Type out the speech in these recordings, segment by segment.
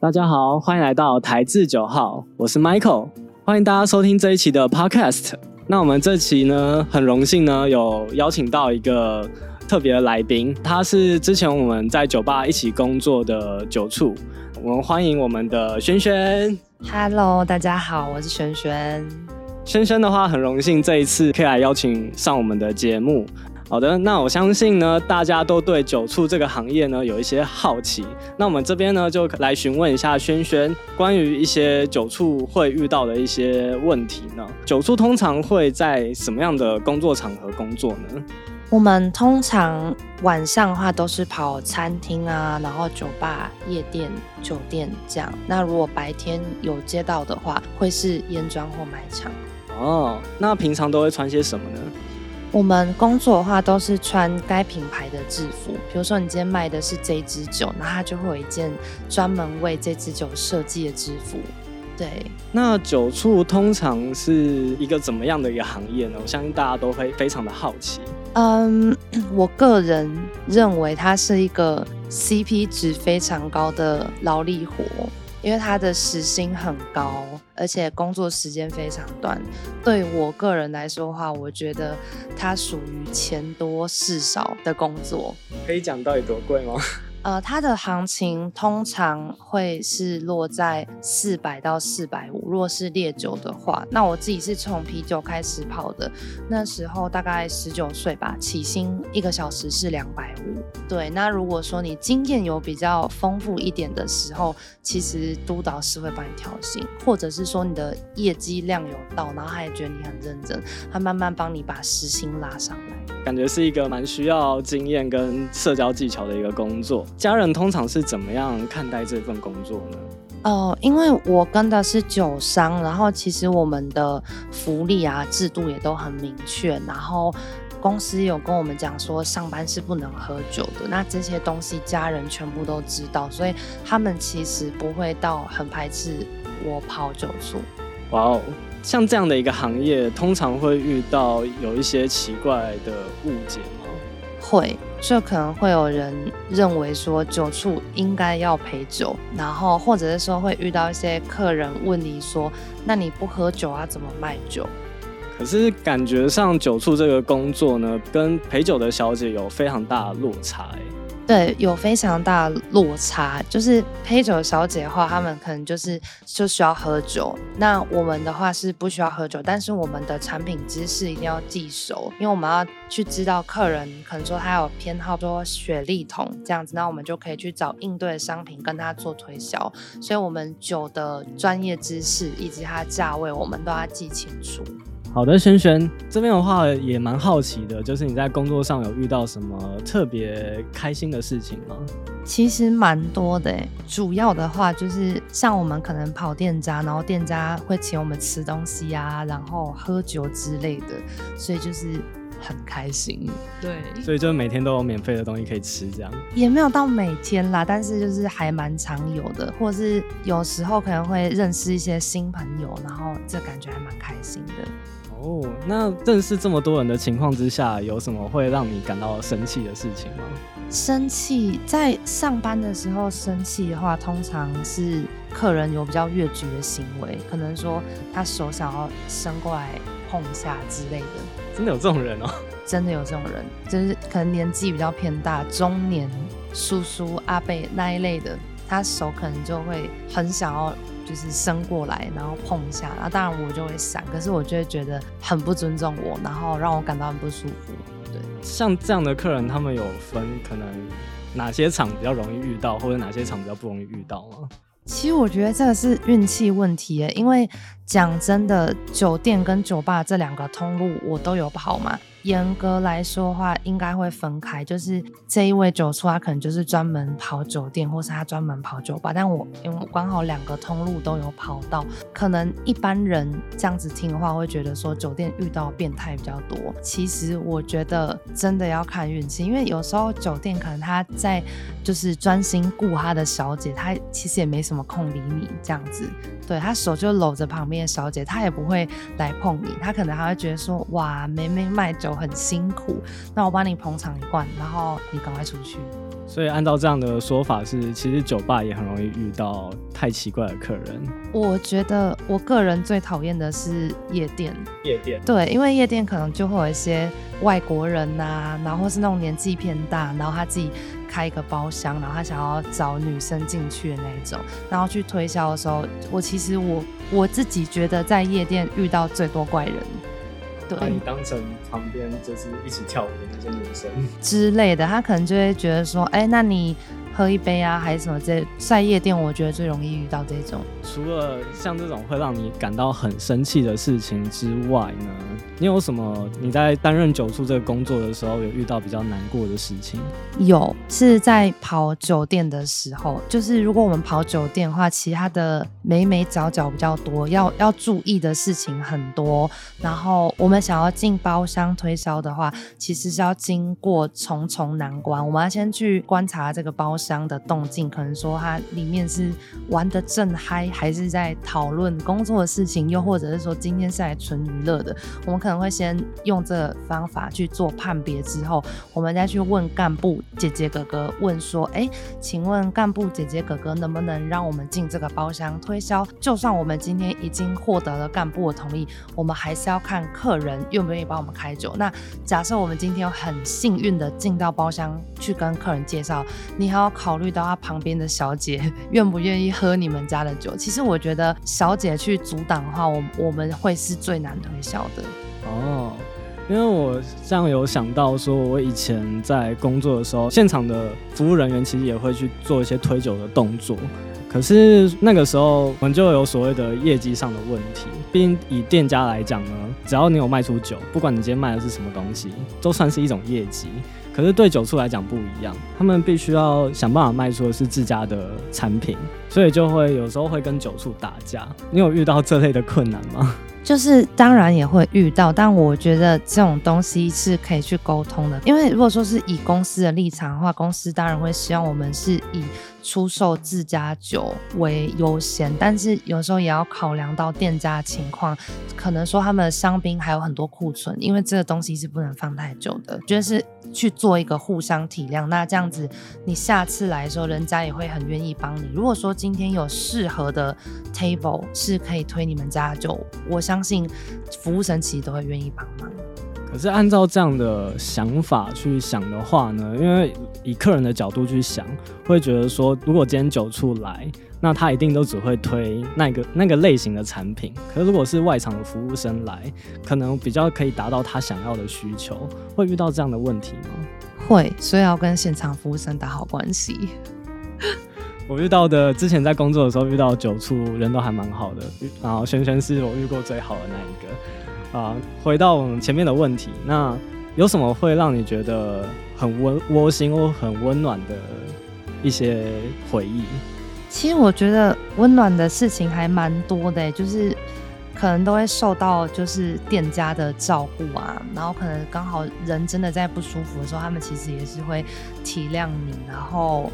大家好，欢迎来到台智九号，我是 Michael，欢迎大家收听这一期的 Podcast。那我们这期呢，很荣幸呢，有邀请到一个特别的来宾，他是之前我们在酒吧一起工作的酒处，我们欢迎我们的轩轩。Hello，大家好，我是轩轩。轩轩的话，很荣幸这一次可以来邀请上我们的节目。好的，那我相信呢，大家都对酒醋这个行业呢有一些好奇。那我们这边呢，就来询问一下轩轩，关于一些酒醋会遇到的一些问题呢。酒醋通常会在什么样的工作场合工作呢？我们通常晚上的话都是跑餐厅啊，然后酒吧、夜店、酒店这样。那如果白天有接到的话，会是烟庄或卖场。哦，那平常都会穿些什么呢？我们工作的话都是穿该品牌的制服，比如说你今天卖的是这支酒，那它就会有一件专门为这支酒设计的制服。对，那酒醋通常是一个怎么样的一个行业呢？我相信大家都会非常的好奇。嗯，我个人认为它是一个 CP 值非常高的劳力活。因为他的时薪很高，而且工作时间非常短。对我个人来说的话，我觉得他属于钱多事少的工作。可以讲到底多贵吗？呃，它的行情通常会是落在四百到四百五。如果是烈酒的话，那我自己是从啤酒开始跑的，那时候大概十九岁吧，起薪一个小时是两百五。对，那如果说你经验有比较丰富一点的时候，其实督导是会帮你调薪，或者是说你的业绩量有到，然后他也觉得你很认真，他慢慢帮你把时薪拉上来。感觉是一个蛮需要经验跟社交技巧的一个工作。家人通常是怎么样看待这份工作呢？哦，因为我跟的是酒商，然后其实我们的福利啊制度也都很明确，然后公司有跟我们讲说上班是不能喝酒的，那这些东西家人全部都知道，所以他们其实不会到很排斥我跑酒宿。哇哦！像这样的一个行业，通常会遇到有一些奇怪的误解吗？会，就可能会有人认为说酒处应该要陪酒，然后或者是说会遇到一些客人问你说，那你不喝酒啊，怎么卖酒？可是感觉上酒处这个工作呢，跟陪酒的小姐有非常大的落差。对，有非常大的落差。就是陪酒小姐的话，他们可能就是就需要喝酒。那我们的话是不需要喝酒，但是我们的产品知识一定要记熟，因为我们要去知道客人可能说他有偏好说雪莉桶这样子，那我们就可以去找应对的商品跟他做推销。所以，我们酒的专业知识以及它的价位，我们都要记清楚。好的，轩轩这边的话也蛮好奇的，就是你在工作上有遇到什么特别开心的事情吗？其实蛮多的，主要的话就是像我们可能跑店家，然后店家会请我们吃东西啊，然后喝酒之类的，所以就是很开心。对，所以就每天都有免费的东西可以吃，这样也没有到每天啦，但是就是还蛮常有的，或者是有时候可能会认识一些新朋友，然后这感觉还蛮开心的。哦，那认识这么多人的情况之下，有什么会让你感到生气的事情吗？生气，在上班的时候生气的话，通常是客人有比较越矩的行为，可能说他手想要伸过来碰一下之类的。真的有这种人哦？真的有这种人，就是可能年纪比较偏大，中年叔叔阿伯那一类的，他手可能就会很想要。就是伸过来，然后碰一下，那当然我就会闪，可是我就会觉得很不尊重我，然后让我感到很不舒服。对，像这样的客人，他们有分可能哪些场比较容易遇到，或者哪些场比较不容易遇到吗？其实我觉得这个是运气问题耶，因为讲真的，酒店跟酒吧这两个通路我都有跑嘛。严格来说的话，应该会分开。就是这一位酒出，他可能就是专门跑酒店，或是他专门跑酒吧。但我因为刚好两个通路都有跑到，可能一般人这样子听的话，会觉得说酒店遇到变态比较多。其实我觉得真的要看运气，因为有时候酒店可能他在就是专心顾他的小姐，他其实也没什么空理你这样子。对他手就搂着旁边的小姐，他也不会来碰你，他可能还会觉得说哇，妹妹卖酒很辛苦，那我帮你捧场一罐，然后你赶快出去。所以按照这样的说法是，其实酒吧也很容易遇到太奇怪的客人。我觉得我个人最讨厌的是夜店。夜店对，因为夜店可能就会有一些外国人呐、然后是那种年纪偏大，然后他自己开一个包厢，然后他想要找女生进去的那一种，然后去推销的时候，我其实我我自己觉得在夜店遇到最多怪人。对把你当成旁边就是一起跳舞的那些女生。之类的，他可能就会觉得说，哎、那你喝一杯啊，还是什么之类。在夜店，我觉得最容易遇到这种。除了像这种会让你感到很生气的事情之外呢，你有什么你在担任酒处这个工作的时候有遇到比较难过的事情？有是在跑酒店的时候，就是如果我们跑酒店的话，其他的眉眉角角比较多，要要注意的事情很多。然后我们想要进包厢推销的话，其实是要经过重重难关。我们要先去观察这个包厢的动静，可能说它里面是玩的正嗨，还是在讨论工作的事情，又或者是说今天是来纯娱乐的。我们可能会先用这个方法去做判别，之后我们再去问干部姐姐哥哥，问说，哎，请问干部姐姐哥哥能不能让我们进这个包厢推销？就算我们今天已经获得了干部的同意，我们还是要看客人愿不愿意帮我们开酒。那假设我们今天很幸运的进到包厢去跟客人介绍，你还要考虑到他旁边的小姐 愿不愿意喝你们家的酒。其实我觉得小姐去阻挡的话，我我们会是最难推销的。哦，因为我这样有想到说，我以前在工作的时候，现场的服务人员其实也会去做一些推酒的动作。可是那个时候，我们就有所谓的业绩上的问题。毕竟以店家来讲呢，只要你有卖出酒，不管你今天卖的是什么东西，都算是一种业绩。可是对酒醋来讲不一样，他们必须要想办法卖出的是自家的产品，所以就会有时候会跟酒醋打架。你有遇到这类的困难吗？就是当然也会遇到，但我觉得这种东西是可以去沟通的。因为如果说是以公司的立场的话，公司当然会希望我们是以出售自家酒为优先，但是有时候也要考量到店家情况，可能说他们的香槟还有很多库存，因为这个东西是不能放太久的。觉得是去做一个互相体谅，那这样子你下次来的时候，人家也会很愿意帮你。如果说今天有适合的 table 是可以推你们家就，我相信服务神其实都会愿意帮忙。可是按照这样的想法去想的话呢，因为以客人的角度去想，会觉得说，如果今天酒处来，那他一定都只会推那个那个类型的产品。可是如果是外场的服务生来，可能比较可以达到他想要的需求，会遇到这样的问题吗？会，所以要跟现场服务生打好关系。我遇到的之前在工作的时候遇到酒处，人都还蛮好的，然后轩轩是我遇过最好的那一个。啊，回到我们前面的问题，那有什么会让你觉得很温窝心或很温暖的一些回忆？其实我觉得温暖的事情还蛮多的，就是可能都会受到就是店家的照顾啊，然后可能刚好人真的在不舒服的时候，他们其实也是会体谅你，然后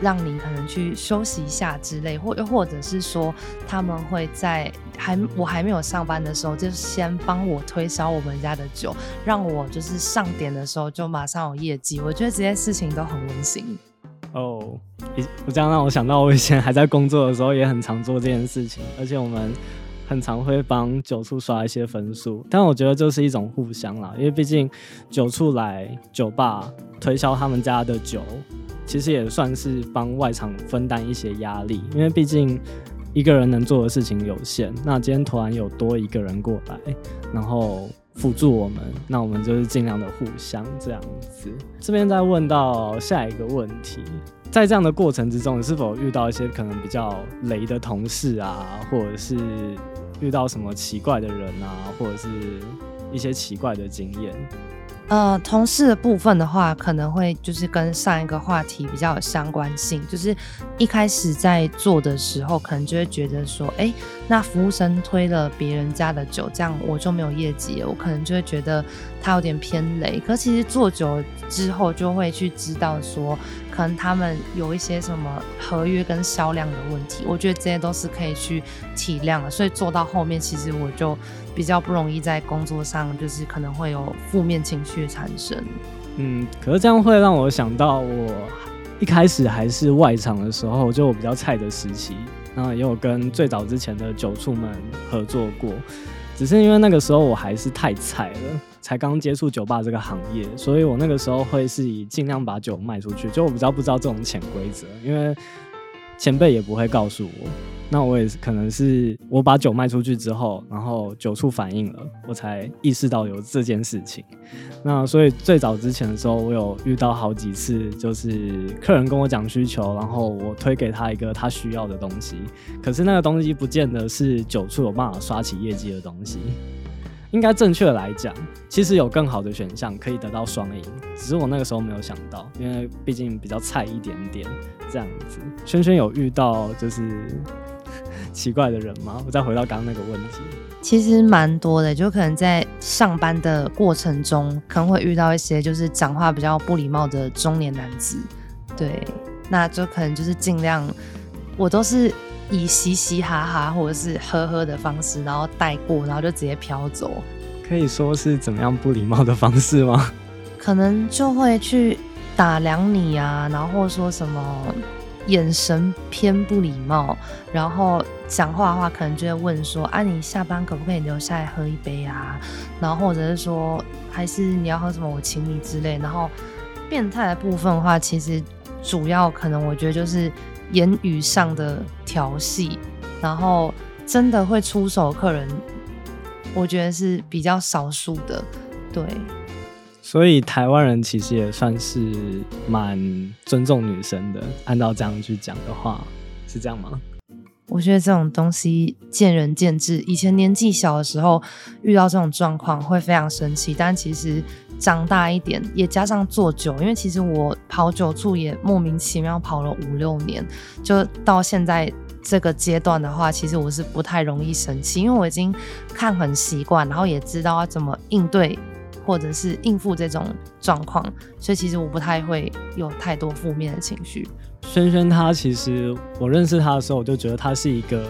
让你可能去休息一下之类，或又或者是说他们会在还我还没有上班的时候，就先帮我推销我们家的酒，让我就是上点的时候就马上有业绩。我觉得这些事情都很温馨。哦，你我这样让我想到，我以前还在工作的时候，也很常做这件事情，而且我们很常会帮酒处刷一些分数。但我觉得就是一种互相啦，因为毕竟酒处来酒吧推销他们家的酒，其实也算是帮外场分担一些压力，因为毕竟一个人能做的事情有限。那今天突然有多一个人过来，然后。辅助我们，那我们就是尽量的互相这样子。这边再问到下一个问题，在这样的过程之中，你是否遇到一些可能比较雷的同事啊，或者是遇到什么奇怪的人啊，或者是一些奇怪的经验？呃，同事的部分的话，可能会就是跟上一个话题比较有相关性，就是一开始在做的时候，可能就会觉得说，哎，那服务生推了别人家的酒，这样我就没有业绩了，我可能就会觉得他有点偏雷。可其实做久之后，就会去知道说，可能他们有一些什么合约跟销量的问题，我觉得这些都是可以去体谅的。所以做到后面，其实我就比较不容易在工作上，就是可能会有负面情绪产生。嗯，可是这样会让我想到我一开始还是外场的时候，就我比较菜的时期，然后也有跟最早之前的酒醋们合作过，只是因为那个时候我还是太菜了，才刚接触酒吧这个行业，所以我那个时候会是以尽量把酒卖出去，就我比较不知道这种潜规则，因为前辈也不会告诉我。那我也是，可能是我把酒卖出去之后，然后酒处反应了，我才意识到有这件事情。那所以最早之前的时候，我有遇到好几次，就是客人跟我讲需求，然后我推给他一个他需要的东西，可是那个东西不见得是酒处有办法刷起业绩的东西。应该正确来讲，其实有更好的选项可以得到双赢，只是我那个时候没有想到，因为毕竟比较菜一点点这样子。轩轩有遇到就是。奇怪的人吗？我再回到刚刚那个问题，其实蛮多的，就可能在上班的过程中，可能会遇到一些就是讲话比较不礼貌的中年男子，对，那就可能就是尽量，我都是以嘻嘻哈哈或者是呵呵的方式，然后带过，然后就直接飘走。可以说是怎么样不礼貌的方式吗？可能就会去打量你啊，然后说什么。眼神偏不礼貌，然后讲话的话可能就会问说：“啊，你下班可不可以留下来喝一杯啊？”然后或者是说：“还是你要喝什么，我请你之类。”然后变态的部分的话，其实主要可能我觉得就是言语上的调戏，然后真的会出手客人，我觉得是比较少数的，对。所以台湾人其实也算是蛮尊重女生的，按照这样去讲的话，是这样吗？我觉得这种东西见仁见智。以前年纪小的时候遇到这种状况会非常生气，但其实长大一点，也加上做酒，因为其实我跑酒处也莫名其妙跑了五六年，就到现在这个阶段的话，其实我是不太容易生气，因为我已经看很习惯，然后也知道要怎么应对。或者是应付这种状况，所以其实我不太会有太多负面的情绪。轩轩她其实我认识她的时候，我就觉得她是一个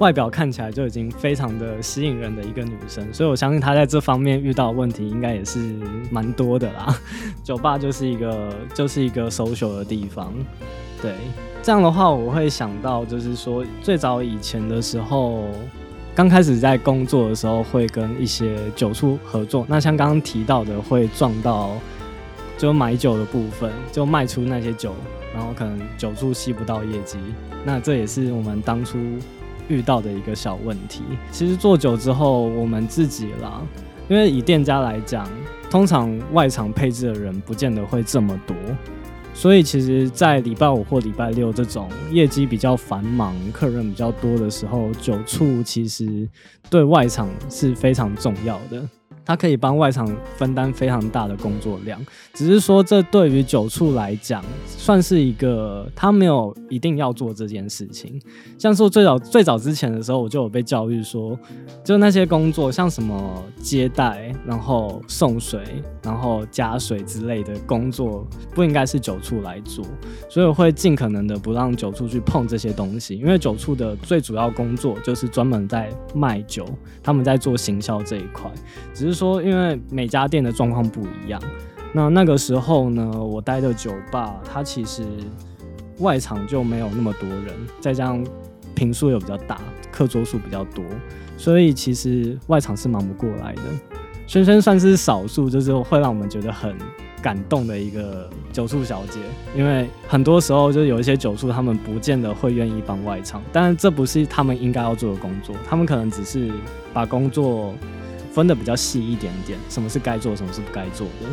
外表看起来就已经非常的吸引人的一个女生，所以我相信她在这方面遇到问题应该也是蛮多的啦。酒吧就是一个就是一个 social 的地方，对，这样的话我会想到就是说最早以前的时候。刚开始在工作的时候，会跟一些酒处合作。那像刚刚提到的，会撞到就买酒的部分，就卖出那些酒，然后可能酒处吸不到业绩。那这也是我们当初遇到的一个小问题。其实做酒之后，我们自己啦，因为以店家来讲，通常外场配置的人不见得会这么多。所以其实，在礼拜五或礼拜六这种业绩比较繁忙、客人比较多的时候，酒处其实对外场是非常重要的。它可以帮外场分担非常大的工作量，只是说这对于酒处来讲，算是一个他没有一定要做这件事情。像是最早最早之前的时候，我就有被教育说，就那些工作，像什么接待、然后送水、然后加水之类的工作，不应该是酒处来做，所以我会尽可能的不让酒处去碰这些东西，因为酒处的最主要工作就是专门在卖酒，他们在做行销这一块，只是。说，因为每家店的状况不一样，那那个时候呢，我待的酒吧，它其实外场就没有那么多人，再加上坪数又比较大，课桌数比较多，所以其实外场是忙不过来的。轩轩算是少数，就是会让我们觉得很感动的一个酒宿小姐，因为很多时候就有一些酒宿，他们不见得会愿意帮外场，但这不是他们应该要做的工作，他们可能只是把工作。分的比较细一点点，什么是该做，什么是不该做的，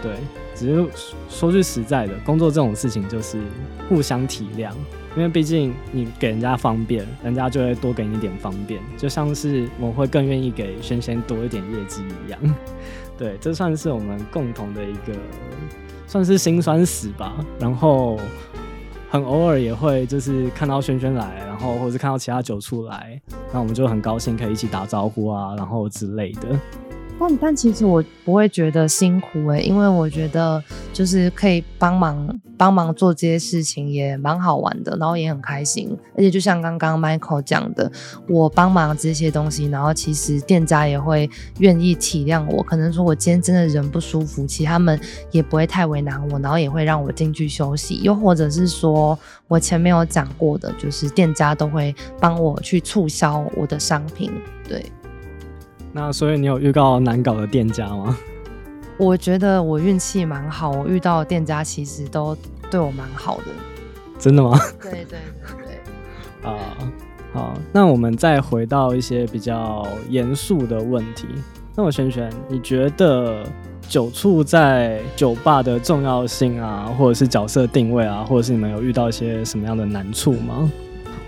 对。只是说句实在的，工作这种事情就是互相体谅，因为毕竟你给人家方便，人家就会多给你点方便，就像是我会更愿意给轩轩多一点业绩一样。对，这算是我们共同的一个，算是心酸史吧。然后。很偶尔也会就是看到轩轩来，然后或者是看到其他酒出来，那我们就很高兴可以一起打招呼啊，然后之类的。但但其实我不会觉得辛苦诶、因为我觉得就是可以帮忙帮忙做这些事情也蛮好玩的，然后也很开心。而且就像刚刚 Michael 讲的，我帮忙这些东西，然后其实店家也会愿意体谅我。可能说我今天真的人不舒服，其实他们也不会太为难我，然后也会让我进去休息。又或者是说我前面有讲过的，就是店家都会帮我去促销我的商品，对。那所以你有遇到难搞的店家吗？我觉得我运气蛮好，我遇到的店家其实都对我蛮好的。真的吗？对对对对。啊，好，那我们再回到一些比较严肃的问题。那我璇璇，你觉得酒醋在酒吧的重要性啊，或者是角色定位啊，或者是你们有遇到一些什么样的难处吗？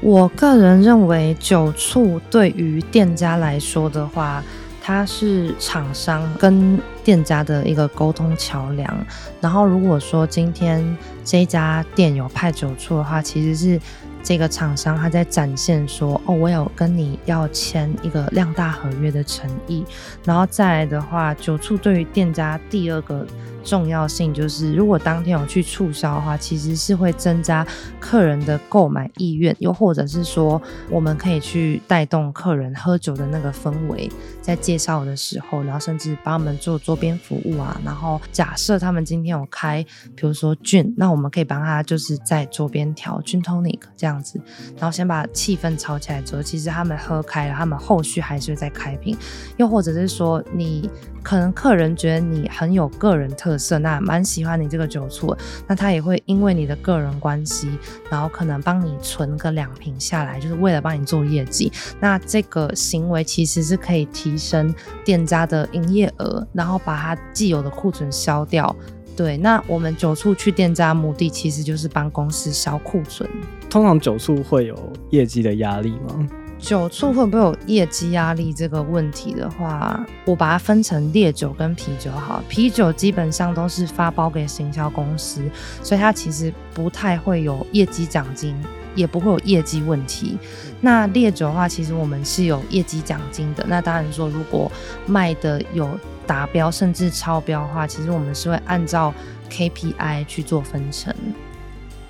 我个人认为，酒醋对于店家来说的话，它是厂商跟店家的一个沟通桥梁。然后，如果说今天这家店有派酒醋的话，其实是这个厂商他在展现说，哦，我有跟你要签一个量大合约的诚意。然后再来的话，酒醋对于店家第二个。重要性就是，如果当天有去促销的话，其实是会增加客人的购买意愿，又或者是说，我们可以去带动客人喝酒的那个氛围，在介绍的时候，然后甚至帮他们做周边服务啊。然后假设他们今天有开，比如说菌，那我们可以帮他就是在桌边调菌 tonic 这样子，然后先把气氛炒起来之后，其实他们喝开了，他们后续还是会再开瓶，又或者是说你。可能客人觉得你很有个人特色，那蛮喜欢你这个酒醋，那他也会因为你的个人关系，然后可能帮你存个两瓶下来，就是为了帮你做业绩。那这个行为其实是可以提升店家的营业额，然后把它既有的库存消掉。对，那我们酒处去店家目的其实就是帮公司消库存。通常酒处会有业绩的压力吗？酒醋会不会有业绩压力这个问题的话，我把它分成烈酒跟啤酒好。啤酒基本上都是发包给行销公司，所以它其实不太会有业绩奖金，也不会有业绩问题。那列酒的话，其实我们是有业绩奖金的。那当然说，如果卖的有达标甚至超标的话，其实我们是会按照 KPI 去做分成。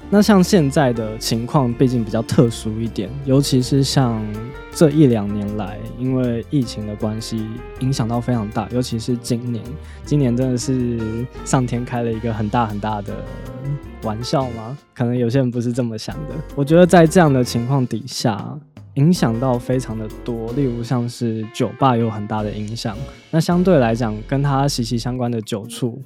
那像现在的情况，毕竟比较特殊一点，尤其是像这一两年来，因为疫情的关系，影响到非常大。尤其是今年，今年真的是上天开了一个很大很大的玩笑吗？可能有些人不是这么想的。我觉得在这样的情况底下，影响到非常的多，例如像是酒吧有很大的影响。那相对来讲，跟它息息相关的酒醋。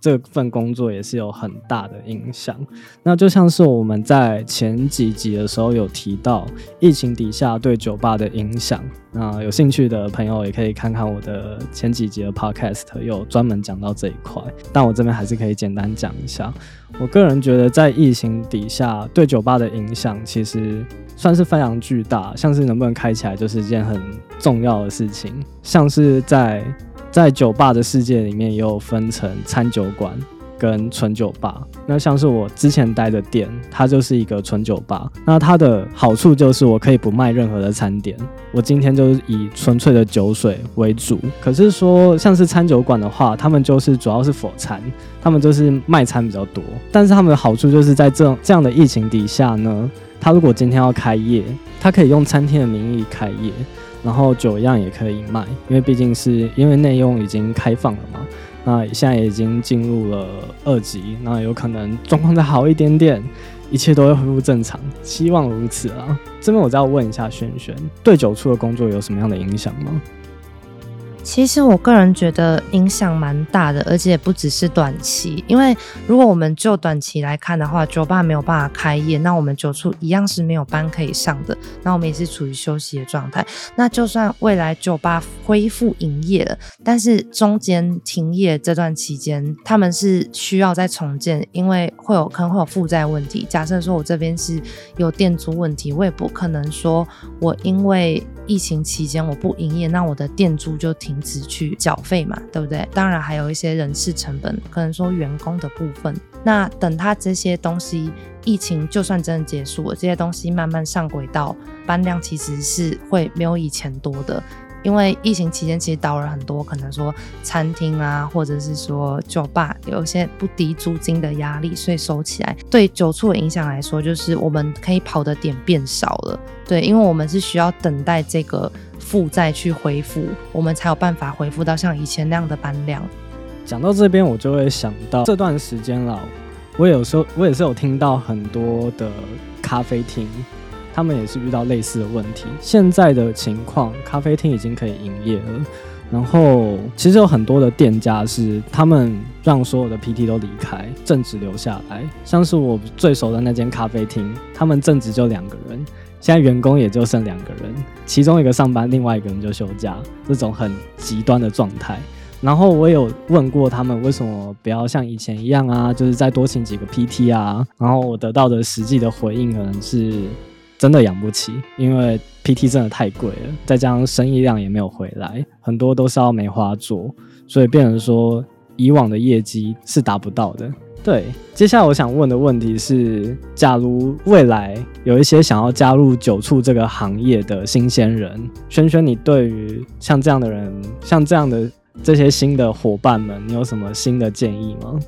这份工作也是有很大的影响。那就像是我们在前几集的时候有提到疫情底下对酒吧的影响。那有兴趣的朋友也可以看看我的前几集的 podcast，有专门讲到这一块。但我这边还是可以简单讲一下。我个人觉得在疫情底下对酒吧的影响其实算是非常巨大，像是能不能开起来就是一件很重要的事情。像是在在酒吧的世界里面，也有分成餐酒馆跟纯酒吧。那像是我之前待的店，它就是一个纯酒吧。那它的好处就是我可以不卖任何的餐点，我今天就是以纯粹的酒水为主。可是说像是餐酒馆的话，他们就是主要是否餐，他们就是卖餐比较多。但是他们的好处就是在这这样的疫情底下呢，他如果今天要开业，他可以用餐厅的名义开业。然后酒样也可以卖，因为毕竟是因为内用已经开放了嘛。那现在已经进入了二级，那有可能状况再好一点点，一切都会恢复正常，希望如此啊。这边我再问一下轩轩，对酒处的工作有什么样的影响吗？其实我个人觉得影响蛮大的，而且不只是短期。因为如果我们就短期来看的话，酒吧没有办法开业，那我们酒处一样是没有班可以上的，那我们也是处于休息的状态。那就算未来酒吧恢复营业了，但是中间停业这段期间，他们是需要再重建，因为会有可能会有负债问题。假设说我这边是有店租问题，我也不可能说我因为疫情期间我不营业，那我的店租就停。止去缴费嘛，对不对？当然还有一些人事成本，可能说员工的部分。那等他这些东西，疫情就算真的结束了，这些东西慢慢上轨道，班量其实是会没有以前多的。因为疫情期间其实倒了很多，可能说餐厅啊，或者是说酒吧有一些不敌租金的压力，所以收起来。对酒醋的影响来说，就是我们可以跑的点变少了。对，因为我们是需要等待这个负债去恢复，我们才有办法恢复到像以前那样的班量。讲到这边，我就会想到这段时间了，我有时候我也是有听到很多的咖啡厅。他们也是遇到类似的问题。现在的情况，咖啡厅已经可以营业了。然后，其实有很多的店家是他们让所有的 PT 都离开，正职留下来。像是我最熟的那间咖啡厅，他们正职就两个人，现在员工也就剩两个人，其中一个上班，另外一个人就休假，这种很极端的状态。然后我有问过他们，为什么不要像以前一样啊，就是再多请几个 PT 啊？然后我得到的实际的回应可能是。真的养不起，因为 PT 真的太贵了，再加上生意量也没有回来，很多都是要梅花做，所以变成说以往的业绩是达不到的。对，接下来我想问的问题是，假如未来有一些想要加入酒醋这个行业的新鲜人，轩轩，你对于像这样的人，像这样的这些新的伙伴们，你有什么新的建议吗？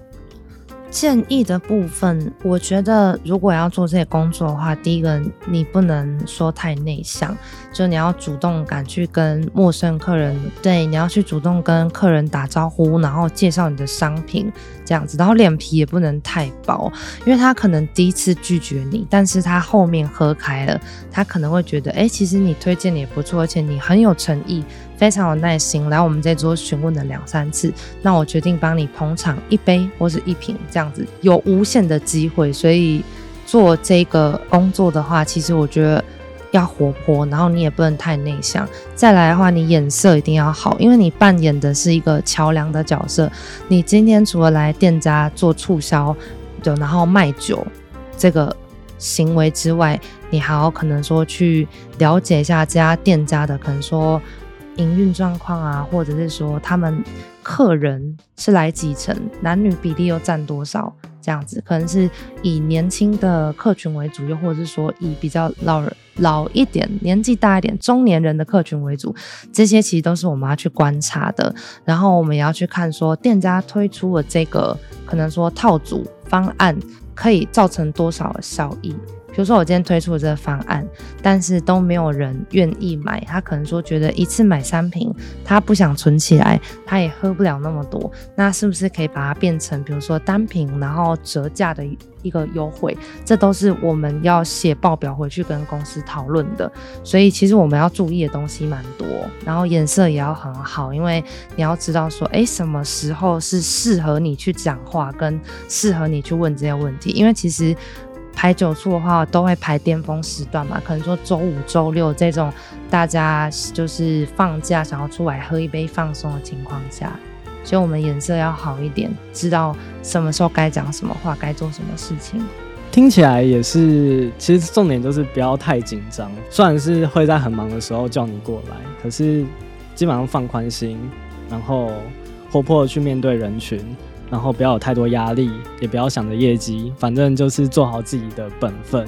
建议的部分，我觉得如果要做这些工作的话，第一个你不能说太内向，就你要主动敢去跟陌生客人，对，你要去主动跟客人打招呼，然后介绍你的商品这样子，然后脸皮也不能太薄，因为他可能第一次拒绝你，但是他后面喝开了，他可能会觉得，哎，其实你推荐的也不错，而且你很有诚意。非常有耐心，来我们这桌询问了两三次，那我决定帮你捧场一杯或是一瓶这样子，有无限的机会。所以做这个工作的话，其实我觉得要活泼，然后你也不能太内向。再来的话，你眼色一定要好，因为你扮演的是一个桥梁的角色。你今天除了来店家做促销，对，然后卖酒这个行为之外，你还要可能说去了解一下这家店家的可能说。营运状况啊，或者是说他们客人是来几成，男女比例又占多少，这样子可能是以年轻的客群为主，又或者是说以比较老老一点、年纪大一点、中年人的客群为主，这些其实都是我们要去观察的。然后我们也要去看说店家推出的这个可能说套组方案可以造成多少效益。比如说我今天推出了这个方案，但是都没有人愿意买，他可能说觉得一次买三瓶，他不想存起来，他也喝不了那么多，那是不是可以把它变成，比如说单瓶，然后折价的一个优惠？这都是我们要写报表回去跟公司讨论的。所以其实我们要注意的东西蛮多，然后颜色也要很好，因为你要知道说，哎，什么时候是适合你去讲话，跟适合你去问这些问题，因为其实。排酒处的话，都会排巅峰时段嘛，可能说周五、周六这种大家就是放假想要出来喝一杯放松的情况下，所以我们颜色要好一点，知道什么时候该讲什么话，该做什么事情。听起来也是，其实重点就是不要太紧张。虽然是会在很忙的时候叫你过来，可是基本上放宽心，然后活泼的去面对人群。然后不要有太多压力，也不要想着业绩，反正就是做好自己的本分。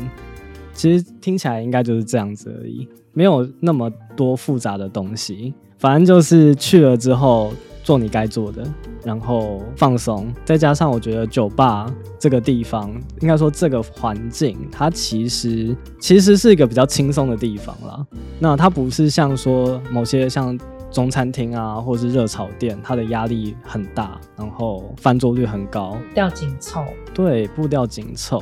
其实听起来应该就是这样子而已，没有那么多复杂的东西。反正就是去了之后做你该做的，然后放松。再加上我觉得酒吧这个地方，应该说这个环境，它其实其实是一个比较轻松的地方啦。那它不是像说某些像。中餐厅啊，或者是热炒店，它的压力很大，然后翻桌率很高，步调紧凑。对，步调紧凑。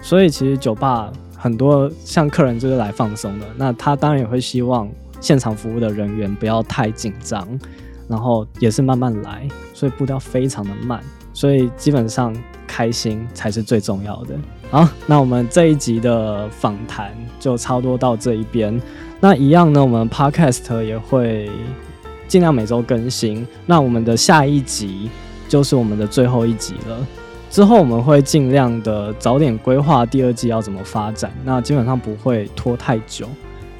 所以其实酒吧很多像客人就是来放松的，那他当然也会希望现场服务的人员不要太紧张，然后也是慢慢来，所以步调非常的慢。所以基本上开心才是最重要的。好，那我们这一集的访谈就差不多到这一边。那一样呢，我们 Podcast 也会。尽量每周更新。那我们的下一集就是我们的最后一集了。之后我们会尽量的早点规划第二季要怎么发展。那基本上不会拖太久。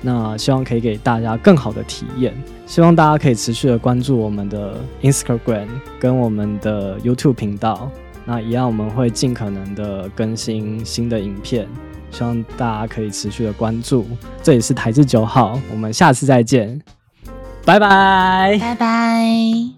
那希望可以给大家更好的体验。希望大家可以持续的关注我们的 Instagram 跟我们的 YouTube 频道。那一样我们会尽可能的更新新的影片。希望大家可以持续的关注。这里是台字九号，我们下次再见。拜拜。拜拜。